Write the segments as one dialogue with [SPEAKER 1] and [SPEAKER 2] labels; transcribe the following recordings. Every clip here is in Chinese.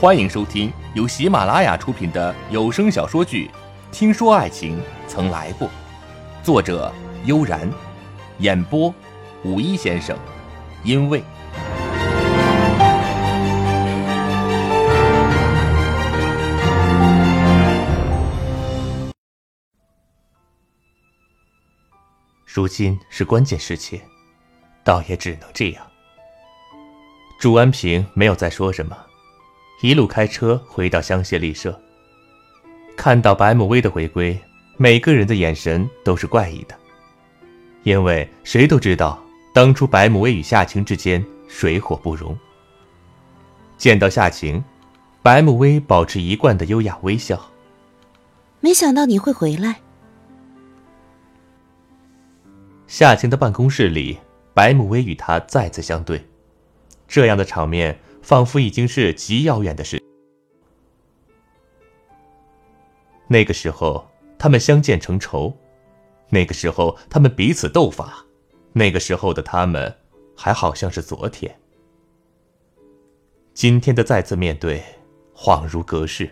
[SPEAKER 1] 欢迎收听由喜马拉雅出品的有声小说剧《听说爱情曾来过》，作者悠然，演播五一先生，因为如今是关键时期，倒也只能这样。朱安平没有再说什么。一路开车回到香榭丽舍，看到白慕薇的回归，每个人的眼神都是怪异的，因为谁都知道当初白慕薇与夏晴之间水火不容。见到夏晴，白慕薇保持一贯的优雅微笑。
[SPEAKER 2] 没想到你会回来。
[SPEAKER 1] 夏晴的办公室里，白慕薇与他再次相对，这样的场面。仿佛已经是极遥远的事。那个时候，他们相见成仇；那个时候，他们彼此斗法；那个时候的他们，还好像是昨天。今天的再次面对，恍如隔世。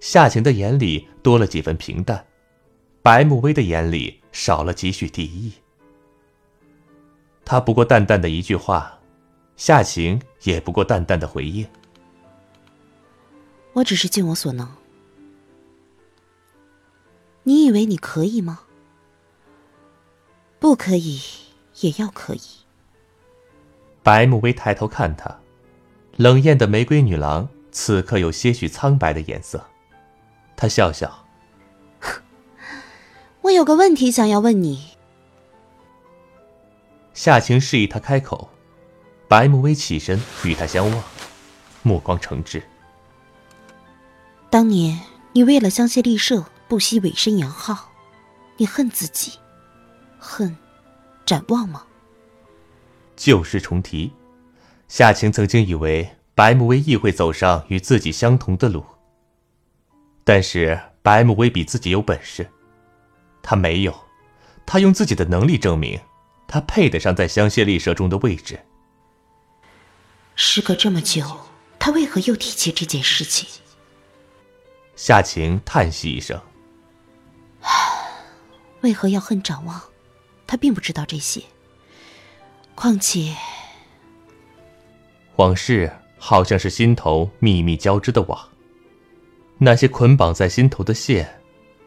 [SPEAKER 1] 夏晴的眼里多了几分平淡，白慕薇的眼里少了几许敌意。他不过淡淡的一句话。夏晴也不过淡淡的回应：“
[SPEAKER 2] 我只是尽我所能。你以为你可以吗？不可以，也要可以。”
[SPEAKER 1] 白慕薇抬头看他，冷艳的玫瑰女郎此刻有些许苍白的颜色。她笑笑：“
[SPEAKER 2] 我有个问题想要问你。”
[SPEAKER 1] 夏晴示意他开口。白慕薇起身与他相望，目光诚挚。
[SPEAKER 2] 当年你为了香榭丽舍不惜委身杨浩，你恨自己，恨展望吗？
[SPEAKER 1] 旧事重提，夏晴曾经以为白慕薇亦会走上与自己相同的路，但是白慕薇比自己有本事，他没有，他用自己的能力证明，他配得上在香榭丽舍中的位置。
[SPEAKER 2] 时隔这么久，他为何又提起这件事情？
[SPEAKER 1] 夏晴叹息一声：“
[SPEAKER 2] 为何要恨展望？他并不知道这些。况且，
[SPEAKER 1] 往事好像是心头密密交织的网，那些捆绑在心头的线，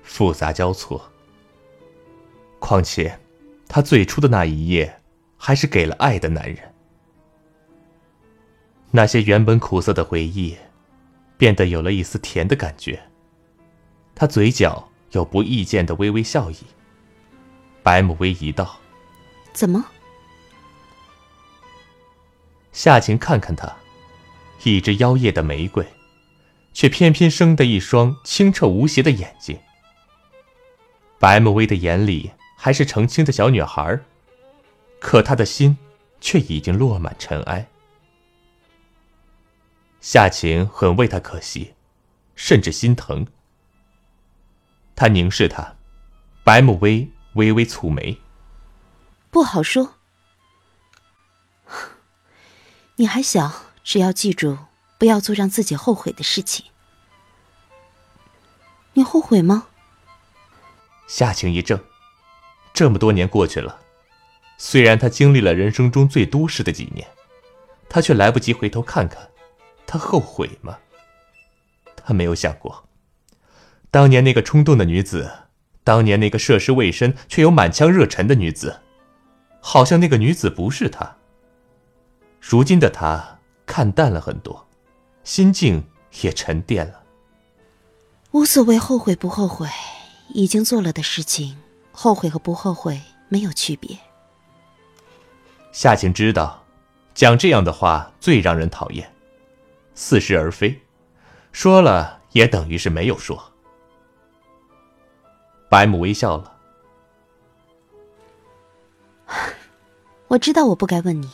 [SPEAKER 1] 复杂交错。况且，他最初的那一夜，还是给了爱的男人。”那些原本苦涩的回忆，变得有了一丝甜的感觉。他嘴角有不易见的微微笑意。白慕薇一道：“
[SPEAKER 2] 怎么？”
[SPEAKER 1] 夏晴看看他，一只妖艳的玫瑰，却偏偏生的一双清澈无邪的眼睛。白慕薇的眼里还是澄清的小女孩，可她的心却已经落满尘埃。夏晴很为他可惜，甚至心疼。他凝视他，白慕薇微微蹙眉。
[SPEAKER 2] 不好说。你还小，只要记住，不要做让自己后悔的事情。你后悔吗？
[SPEAKER 1] 夏晴一怔。这么多年过去了，虽然他经历了人生中最多事的几年，他却来不及回头看看。他后悔吗？他没有想过，当年那个冲动的女子，当年那个涉世未深却有满腔热忱的女子，好像那个女子不是他。如今的他看淡了很多，心境也沉淀了。
[SPEAKER 2] 无所谓后悔不后悔，已经做了的事情，后悔和不后悔没有区别。
[SPEAKER 1] 夏晴知道，讲这样的话最让人讨厌。似是而非，说了也等于是没有说。白母微笑了。
[SPEAKER 2] 我知道我不该问你，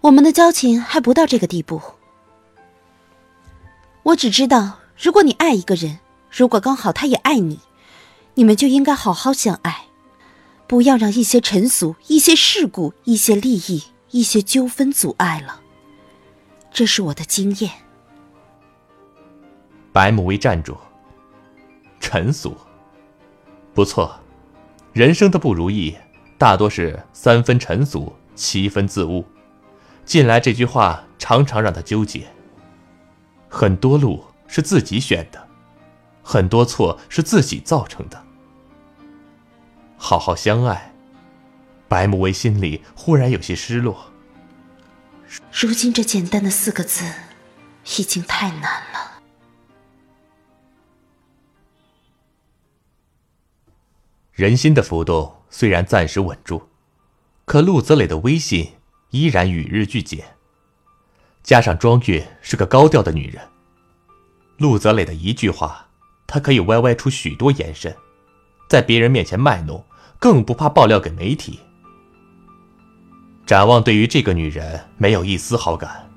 [SPEAKER 2] 我们的交情还不到这个地步。我只知道，如果你爱一个人，如果刚好他也爱你，你们就应该好好相爱，不要让一些尘俗、一些事故、一些利益、一些纠纷阻碍了。这是我的经验。
[SPEAKER 1] 白慕薇站住。陈俗，不错，人生的不如意，大多是三分陈俗，七分自误。近来这句话常常让他纠结。很多路是自己选的，很多错是自己造成的。好好相爱，白慕薇心里忽然有些失落。
[SPEAKER 2] 如今这简单的四个字，已经太难了。
[SPEAKER 1] 人心的浮动虽然暂时稳住，可陆泽磊的威信依然与日俱减。加上庄月是个高调的女人，陆泽磊的一句话，他可以歪歪出许多延伸，在别人面前卖弄，更不怕爆料给媒体。展望对于这个女人没有一丝好感。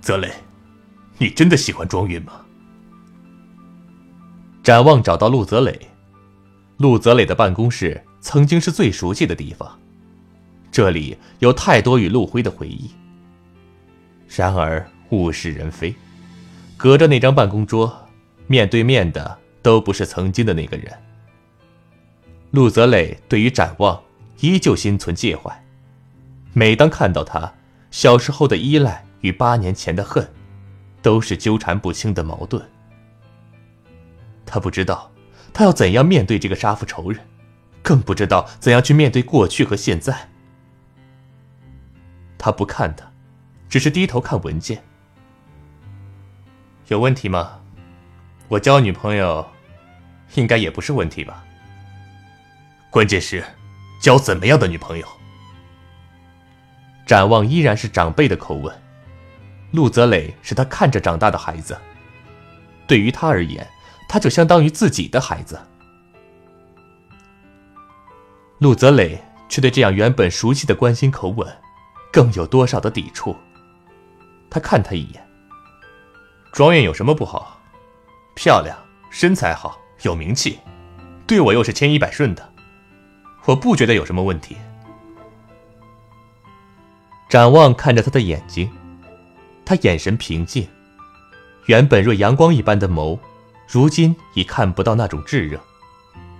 [SPEAKER 1] 泽磊，你真的喜欢庄韵吗？展望找到陆泽磊，陆泽磊的办公室曾经是最熟悉的地方，这里有太多与陆辉的回忆。然而物是人非，隔着那张办公桌，面对面的都不是曾经的那个人。陆泽磊对于展望依旧心存介怀。每当看到他，小时候的依赖与八年前的恨，都是纠缠不清的矛盾。他不知道，他要怎样面对这个杀父仇人，更不知道怎样去面对过去和现在。他不看他，只是低头看文件。有问题吗？我交女朋友，应该也不是问题吧？关键是，交怎么样的女朋友？展望依然是长辈的口吻，陆泽磊是他看着长大的孩子，对于他而言，他就相当于自己的孩子。陆泽磊却对这样原本熟悉的关心口吻，更有多少的抵触。他看他一眼，庄院有什么不好？漂亮，身材好，有名气，对我又是千依百顺的，我不觉得有什么问题。展望看着他的眼睛，他眼神平静，原本若阳光一般的眸，如今已看不到那种炙热，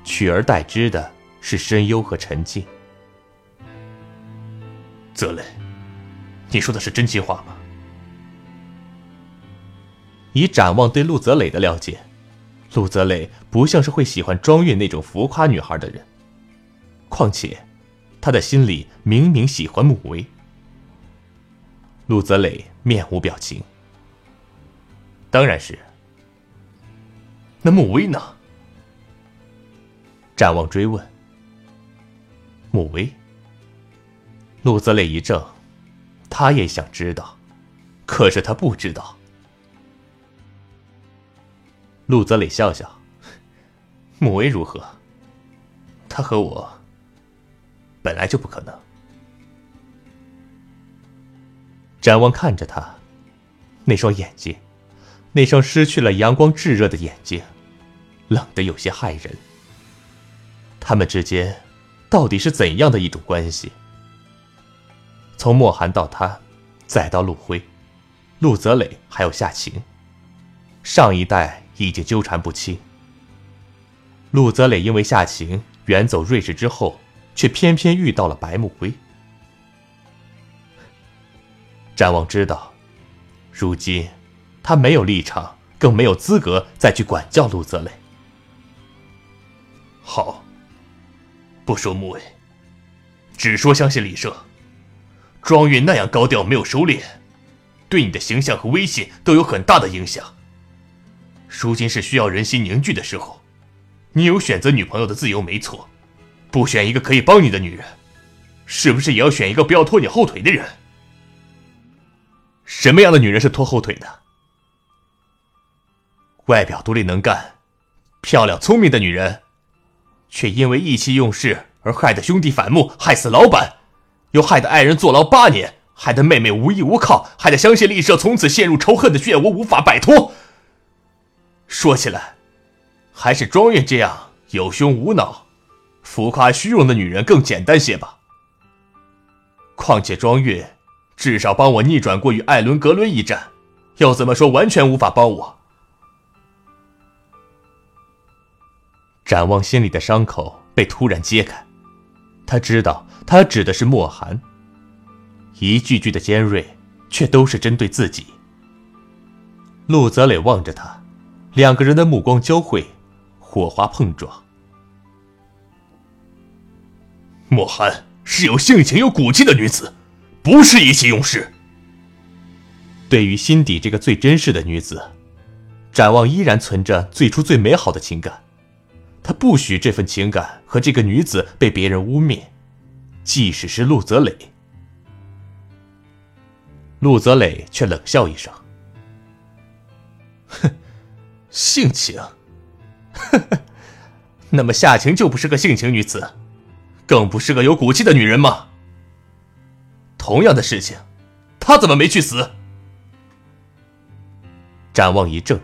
[SPEAKER 1] 取而代之的是深幽和沉静。泽磊，你说的是真心话吗？以展望对陆泽磊的了解，陆泽磊不像是会喜欢庄韵那种浮夸女孩的人，况且，他的心里明明喜欢穆薇。陆泽磊面无表情。当然是。那穆威呢？展望追问。穆威。陆泽磊一怔，他也想知道，可是他不知道。陆泽磊笑笑。穆威如何？他和我本来就不可能。展望看着他，那双眼睛，那双失去了阳光炙热的眼睛，冷得有些骇人。他们之间到底是怎样的一种关系？从莫寒到他，再到陆辉、陆泽磊，还有夏晴，上一代已经纠缠不清。陆泽磊因为夏晴远走瑞士之后，却偏偏遇到了白慕辉。展望知道，如今他没有立场，更没有资格再去管教陆泽磊。好，不说穆伟，只说相信李社。庄韵那样高调，没有收敛，对你的形象和威信都有很大的影响。如今是需要人心凝聚的时候，你有选择女朋友的自由，没错。不选一个可以帮你的女人，是不是也要选一个不要拖你后腿的人？什么样的女人是拖后腿的？外表独立能干、漂亮聪明的女人，却因为意气用事而害得兄弟反目，害死老板，又害得爱人坐牢八年，害得妹妹无依无靠，害得香榭丽舍从此陷入仇恨的漩涡，无法摆脱。说起来，还是庄月这样有胸无脑、浮夸虚荣的女人更简单些吧。况且庄月。至少帮我逆转过与艾伦格伦一战，要怎么说完全无法帮我。展望心里的伤口被突然揭开，他知道他指的是莫寒，一句句的尖锐，却都是针对自己。陆泽磊望着他，两个人的目光交汇，火花碰撞。
[SPEAKER 3] 莫寒是有性情有骨气的女子。不是意气用事。
[SPEAKER 1] 对于心底这个最真实的女子，展望依然存着最初最美好的情感。他不许这份情感和这个女子被别人污蔑，即使是陆泽磊。陆泽磊却冷笑一声：“
[SPEAKER 3] 哼，性情，
[SPEAKER 1] 呵呵，那么夏晴就不是个性情女子，更不是个有骨气的女人吗？同样的事情，她怎么没去死？”展望一怔，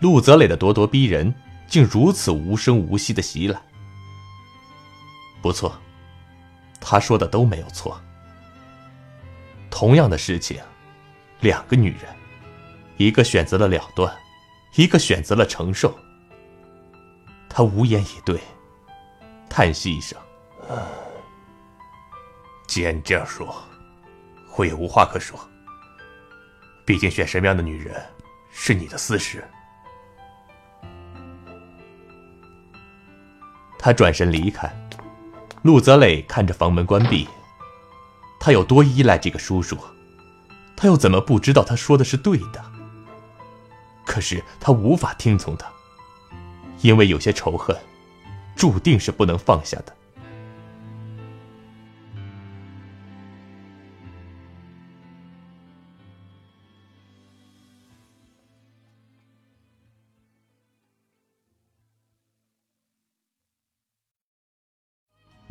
[SPEAKER 1] 陆泽磊的咄咄逼人竟如此无声无息的袭来。不错，他说的都没有错。同样的事情，两个女人，一个选择了了断，一个选择了承受。他无言以对，叹息一声：“
[SPEAKER 3] 既然你这样说，我也无话可说。毕竟选什么样的女人。”是你的私事。
[SPEAKER 1] 他转身离开，陆泽磊看着房门关闭。他有多依赖这个叔叔，他又怎么不知道他说的是对的？可是他无法听从他，因为有些仇恨，注定是不能放下的。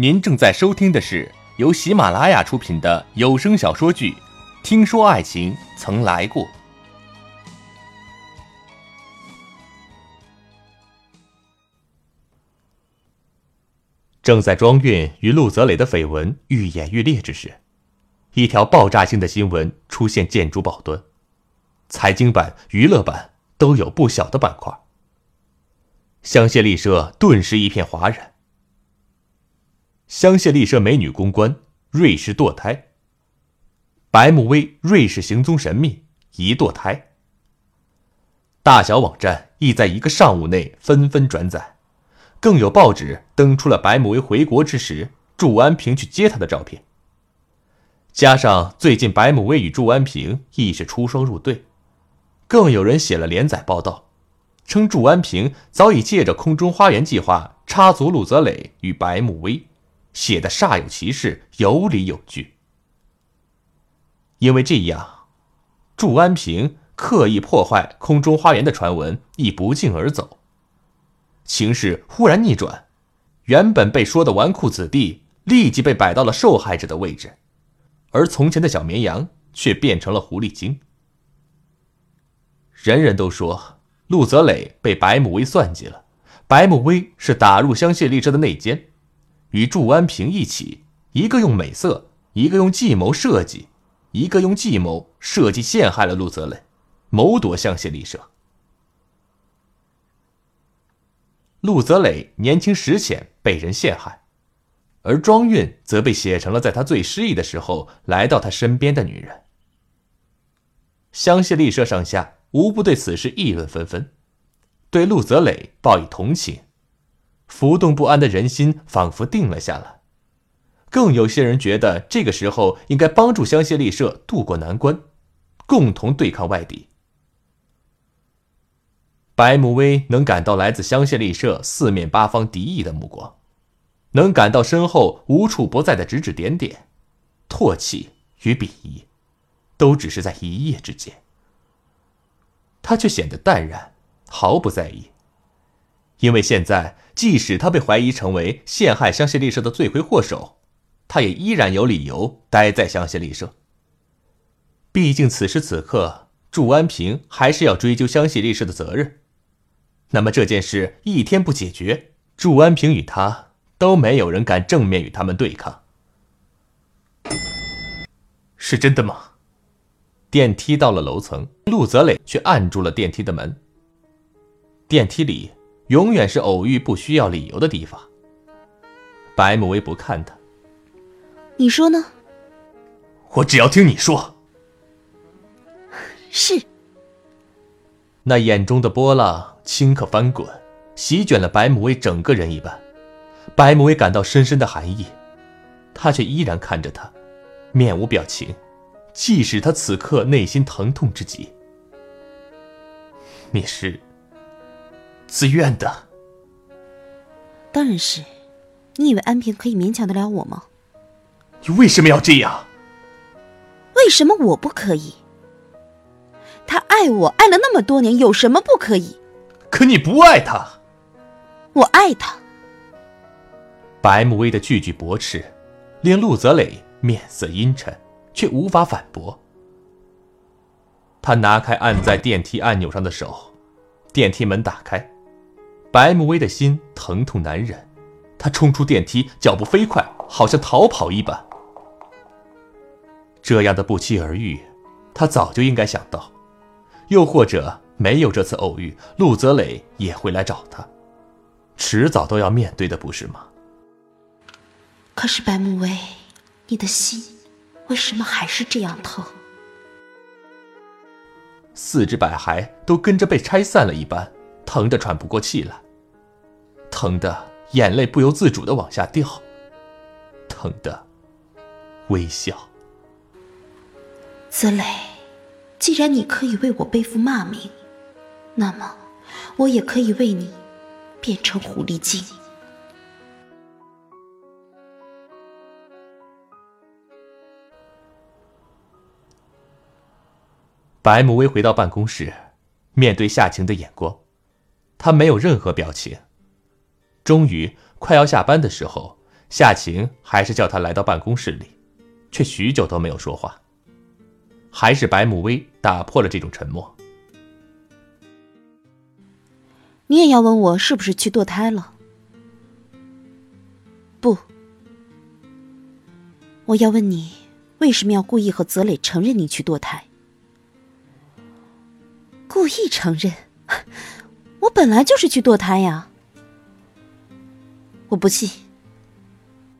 [SPEAKER 1] 您正在收听的是由喜马拉雅出品的有声小说剧《听说爱情曾来过》。正在庄运与陆泽磊的绯闻愈演愈烈之时，一条爆炸性的新闻出现建筑报端，财经版、娱乐版都有不小的板块。香榭丽舍顿时一片哗然。香榭丽舍美女公关瑞士堕胎。白慕薇瑞士行踪神秘疑堕胎。大小网站亦在一个上午内纷纷转载，更有报纸登出了白慕薇回国之时祝安平去接她的照片。加上最近白慕薇与祝安平亦是出双入对，更有人写了连载报道，称祝安平早已借着空中花园计划插足陆泽磊与白慕薇。写的煞有其事，有理有据。因为这样，祝安平刻意破坏空中花园的传闻亦不胫而走。情势忽然逆转，原本被说的纨绔子弟立即被摆到了受害者的位置，而从前的小绵羊却变成了狐狸精。人人都说陆泽磊被白慕薇算计了，白慕薇是打入香榭丽舍的内奸。与祝安平一起，一个用美色，一个用计谋设计，一个用计谋设计陷害了陆泽磊，谋夺香榭丽舍。陆泽磊年轻时浅，被人陷害，而庄韵则被写成了在他最失意的时候来到他身边的女人。香榭丽舍上下无不对此事议论纷纷，对陆泽磊报以同情。浮动不安的人心仿佛定了下来，更有些人觉得这个时候应该帮助香榭丽舍渡过难关，共同对抗外敌。白慕薇能感到来自香榭丽舍四面八方敌意的目光，能感到身后无处不在的指指点点、唾弃与鄙夷，都只是在一夜之间。他却显得淡然，毫不在意。因为现在，即使他被怀疑成为陷害香榭丽舍的罪魁祸首，他也依然有理由待在香榭丽舍。毕竟此时此刻，祝安平还是要追究香榭丽舍的责任。那么这件事一天不解决，祝安平与他都没有人敢正面与他们对抗。是真的吗？电梯到了楼层，陆泽磊却按住了电梯的门。电梯里。永远是偶遇不需要理由的地方。白慕薇不看他，
[SPEAKER 2] 你说呢？
[SPEAKER 3] 我只要听你说。
[SPEAKER 2] 是。
[SPEAKER 1] 那眼中的波浪顷刻翻滚，席卷了白慕薇整个人一般。白慕薇感到深深的寒意，他却依然看着他，面无表情，即使他此刻内心疼痛之极。你是自愿的？
[SPEAKER 2] 当然是。你以为安平可以勉强得了我吗？
[SPEAKER 3] 你为什么要这样？
[SPEAKER 2] 为什么我不可以？他爱我，爱了那么多年，有什么不可以？
[SPEAKER 3] 可你不爱他。
[SPEAKER 2] 我爱他。
[SPEAKER 1] 白慕薇的句句驳斥，令陆泽磊面色阴沉，却无法反驳。他拿开按在电梯按钮上的手，电梯门打开，白慕薇的心疼痛难忍。她冲出电梯，脚步飞快，好像逃跑一般。这样的不期而遇，他早就应该想到。又或者，没有这次偶遇，陆泽磊也会来找他，迟早都要面对的，不是吗？
[SPEAKER 2] 可是白慕薇，你的心为什么还是这样疼？
[SPEAKER 1] 四肢百骸都跟着被拆散了一般，疼得喘不过气来，疼得。眼泪不由自主的往下掉，疼得微笑。
[SPEAKER 2] 子磊，既然你可以为我背负骂名，那么我也可以为你变成狐狸精。
[SPEAKER 1] 白慕薇回到办公室，面对夏晴的眼光，他没有任何表情。终于快要下班的时候，夏晴还是叫他来到办公室里，却许久都没有说话。还是白慕薇打破了这种沉默。
[SPEAKER 2] 你也要问我是不是去堕胎了？不，我要问你为什么要故意和泽磊承认你去堕胎？故意承认？我本来就是去堕胎呀。我不信。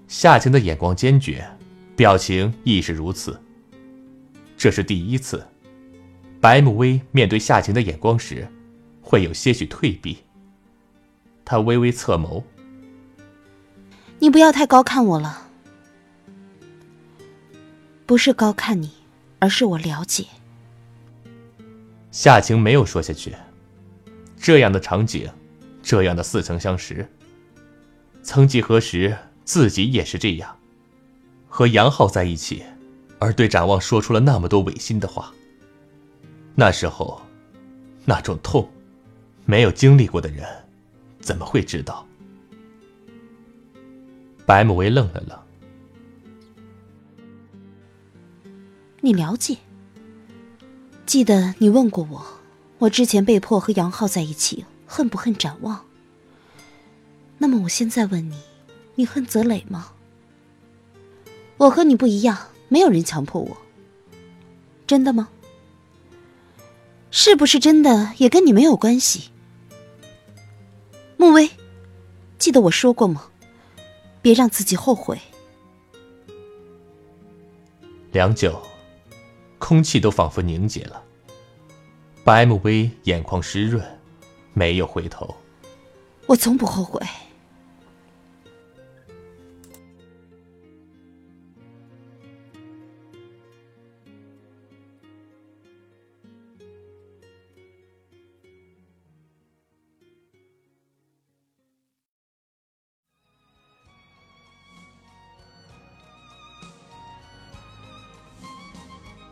[SPEAKER 1] 夏晴的眼光坚决，表情亦是如此。这是第一次，白慕薇面对夏晴的眼光时，会有些许退避。他微微侧眸：“
[SPEAKER 2] 你不要太高看我了，不是高看你，而是我了解。”
[SPEAKER 1] 夏晴没有说下去。这样的场景，这样的似曾相识。曾几何时，自己也是这样，和杨浩在一起，而对展望说出了那么多违心的话。那时候，那种痛，没有经历过的人，怎么会知道？白慕薇愣了愣，
[SPEAKER 2] 你了解？记得你问过我，我之前被迫和杨浩在一起，恨不恨展望？那么我现在问你，你恨泽磊吗？我和你不一样，没有人强迫我。真的吗？是不是真的也跟你没有关系？穆威，记得我说过吗？别让自己后悔。
[SPEAKER 1] 良久，空气都仿佛凝结了。白慕薇眼眶湿润，没有回头。
[SPEAKER 2] 我从不后悔。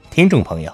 [SPEAKER 1] 听众朋友，